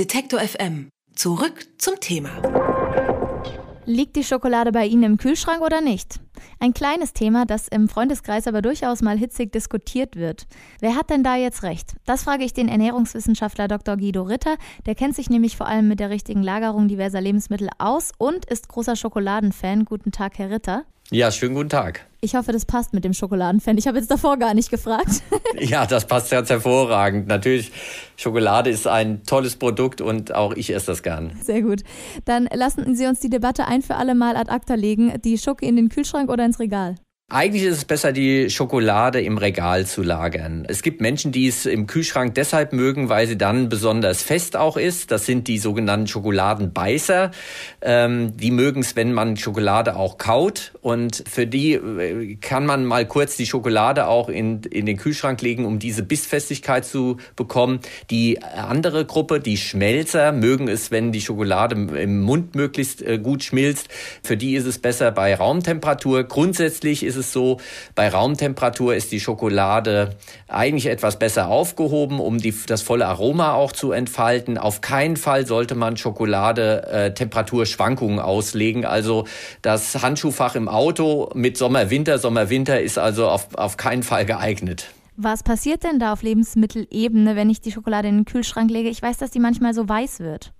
Detektor FM. Zurück zum Thema. Liegt die Schokolade bei Ihnen im Kühlschrank oder nicht? Ein kleines Thema, das im Freundeskreis aber durchaus mal hitzig diskutiert wird. Wer hat denn da jetzt recht? Das frage ich den Ernährungswissenschaftler Dr. Guido Ritter. Der kennt sich nämlich vor allem mit der richtigen Lagerung diverser Lebensmittel aus und ist großer Schokoladenfan. Guten Tag, Herr Ritter. Ja, schönen guten Tag. Ich hoffe, das passt mit dem Schokoladenfan. Ich habe jetzt davor gar nicht gefragt. ja, das passt ganz hervorragend. Natürlich, Schokolade ist ein tolles Produkt und auch ich esse das gern. Sehr gut. Dann lassen Sie uns die Debatte ein für alle Mal ad acta legen. Die Schoki in den Kühlschrank oder ins Regal? Eigentlich ist es besser, die Schokolade im Regal zu lagern. Es gibt Menschen, die es im Kühlschrank deshalb mögen, weil sie dann besonders fest auch ist. Das sind die sogenannten Schokoladenbeißer. Ähm, die mögen es, wenn man Schokolade auch kaut. Und für die äh, kann man mal kurz die Schokolade auch in, in den Kühlschrank legen, um diese Bissfestigkeit zu bekommen. Die andere Gruppe, die Schmelzer, mögen es, wenn die Schokolade im Mund möglichst äh, gut schmilzt. Für die ist es besser bei Raumtemperatur. Grundsätzlich ist es so, bei Raumtemperatur ist die Schokolade eigentlich etwas besser aufgehoben, um die, das volle Aroma auch zu entfalten. Auf keinen Fall sollte man Schokolade äh, Temperaturschwankungen auslegen. Also das Handschuhfach im Auto mit Sommer, Winter, Sommer, Winter ist also auf, auf keinen Fall geeignet. Was passiert denn da auf Lebensmittelebene, wenn ich die Schokolade in den Kühlschrank lege? Ich weiß, dass die manchmal so weiß wird.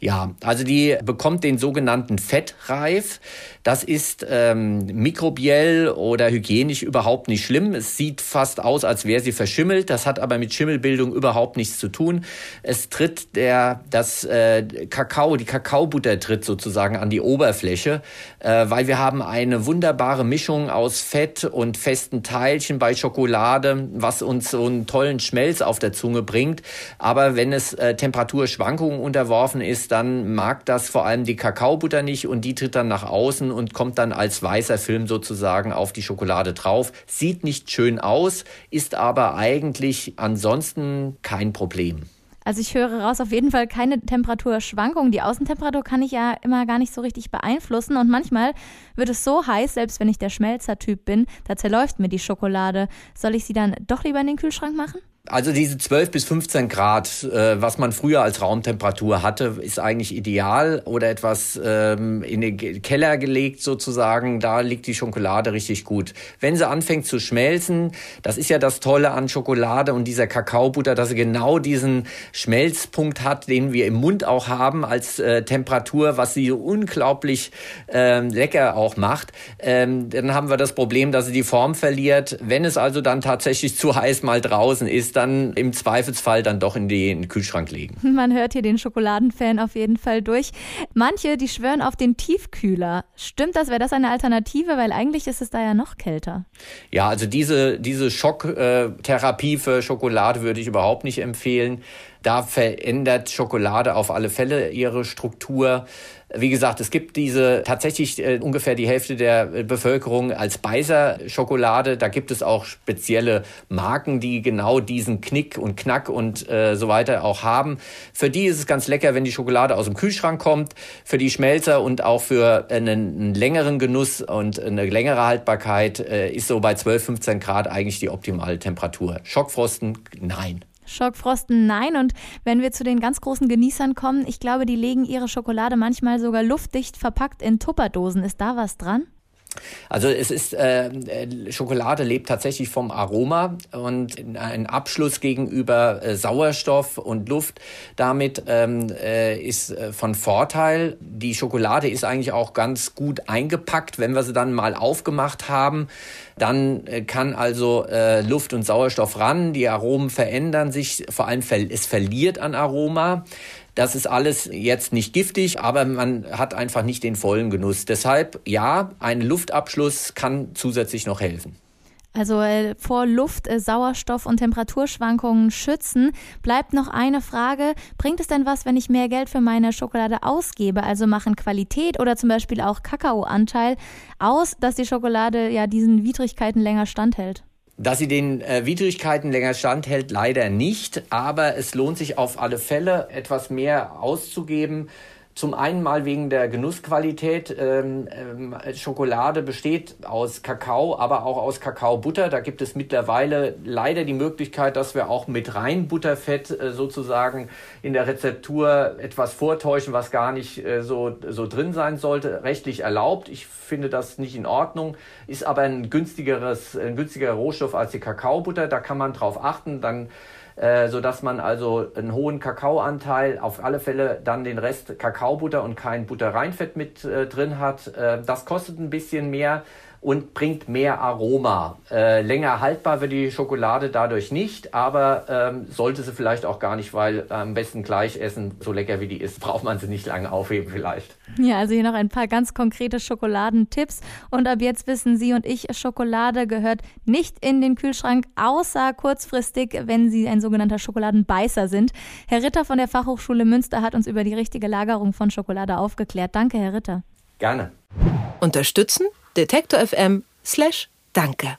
Ja, also die bekommt den sogenannten Fettreif. Das ist ähm, mikrobiell oder hygienisch überhaupt nicht schlimm. Es sieht fast aus, als wäre sie verschimmelt. Das hat aber mit Schimmelbildung überhaupt nichts zu tun. Es tritt der das äh, Kakao, die Kakaobutter tritt sozusagen an die Oberfläche, äh, weil wir haben eine wunderbare Mischung aus Fett und festen Teilchen bei Schokolade, was uns so einen tollen Schmelz auf der Zunge bringt. Aber wenn es äh, Temperaturschwankungen unterworfen geworfen ist, dann mag das vor allem die Kakaobutter nicht und die tritt dann nach außen und kommt dann als weißer Film sozusagen auf die Schokolade drauf. Sieht nicht schön aus, ist aber eigentlich ansonsten kein Problem. Also ich höre raus, auf jeden Fall keine Temperaturschwankungen. Die Außentemperatur kann ich ja immer gar nicht so richtig beeinflussen und manchmal wird es so heiß, selbst wenn ich der Schmelzertyp bin, da zerläuft mir die Schokolade. Soll ich sie dann doch lieber in den Kühlschrank machen? Also diese 12 bis 15 Grad, äh, was man früher als Raumtemperatur hatte, ist eigentlich ideal oder etwas ähm, in den Keller gelegt sozusagen. Da liegt die Schokolade richtig gut. Wenn sie anfängt zu schmelzen, das ist ja das Tolle an Schokolade und dieser Kakaobutter, dass sie genau diesen Schmelzpunkt hat, den wir im Mund auch haben als äh, Temperatur, was sie unglaublich äh, lecker auch macht. Ähm, dann haben wir das Problem, dass sie die Form verliert. Wenn es also dann tatsächlich zu heiß mal draußen ist, dann im Zweifelsfall dann doch in den Kühlschrank legen. Man hört hier den Schokoladenfan auf jeden Fall durch. Manche, die schwören auf den Tiefkühler. Stimmt das? Wäre das eine Alternative? Weil eigentlich ist es da ja noch kälter. Ja, also diese, diese Schocktherapie für Schokolade würde ich überhaupt nicht empfehlen. Da verändert Schokolade auf alle Fälle ihre Struktur. Wie gesagt, es gibt diese tatsächlich äh, ungefähr die Hälfte der Bevölkerung als Beiser-Schokolade. Da gibt es auch spezielle Marken, die genau diesen Knick und Knack und äh, so weiter auch haben. Für die ist es ganz lecker, wenn die Schokolade aus dem Kühlschrank kommt. Für die Schmelzer und auch für einen, einen längeren Genuss und eine längere Haltbarkeit äh, ist so bei 12, 15 Grad eigentlich die optimale Temperatur. Schockfrosten, nein. Schockfrosten nein. Und wenn wir zu den ganz großen Genießern kommen, ich glaube, die legen ihre Schokolade manchmal sogar luftdicht verpackt in Tupperdosen. Ist da was dran? Also es ist äh, Schokolade lebt tatsächlich vom Aroma und ein Abschluss gegenüber äh, Sauerstoff und Luft damit ähm, äh, ist äh, von Vorteil. Die Schokolade ist eigentlich auch ganz gut eingepackt, wenn wir sie dann mal aufgemacht haben. Dann äh, kann also äh, Luft und Sauerstoff ran, die Aromen verändern sich, vor allem es verliert an Aroma. Das ist alles jetzt nicht giftig, aber man hat einfach nicht den vollen Genuss. Deshalb, ja, ein Luftabschluss kann zusätzlich noch helfen. Also äh, vor Luft, äh, Sauerstoff und Temperaturschwankungen schützen. Bleibt noch eine Frage. Bringt es denn was, wenn ich mehr Geld für meine Schokolade ausgebe? Also machen Qualität oder zum Beispiel auch Kakaoanteil aus, dass die Schokolade ja diesen Widrigkeiten länger standhält? Dass sie den äh, Widrigkeiten länger standhält, leider nicht. Aber es lohnt sich auf alle Fälle, etwas mehr auszugeben Zum einen mal wegen der Genussqualität. Ähm, ähm, Schokolade besteht aus Kakao, aber auch aus Kakaobutter. Da gibt es mittlerweile leider die Möglichkeit, dass wir auch mit rein Butterfett äh, sozusagen in der Rezeptur etwas vortäuschen, was gar nicht äh, so, so drin sein sollte. Rechtlich erlaubt. Ich finde das nicht in Ordnung. Ist aber ein günstigeres, ein günstigerer Rohstoff als die Kakaobutter. Da kann man drauf achten. Dann äh, sodass man also einen hohen Kakaoanteil, auf alle Fälle dann den Rest Kakaobutter und kein Butterreinfett mit äh, drin hat. Äh, das kostet ein bisschen mehr und bringt mehr Aroma. Äh, länger haltbar wird die Schokolade dadurch nicht, aber ähm, sollte sie vielleicht auch gar nicht, weil am besten gleich essen, so lecker wie die ist, braucht man sie nicht lange aufheben vielleicht. Ja, also hier noch ein paar ganz konkrete Schokoladentipps und ab jetzt wissen Sie und ich, Schokolade gehört nicht in den Kühlschrank, außer kurzfristig, wenn Sie ein sogenannter Schokoladenbeißer sind. Herr Ritter von der Fachhochschule Münster hat uns über die richtige Lagerung von Schokolade aufgeklärt. Danke, Herr Ritter. Gerne. Unterstützen Detektor FM slash Danke.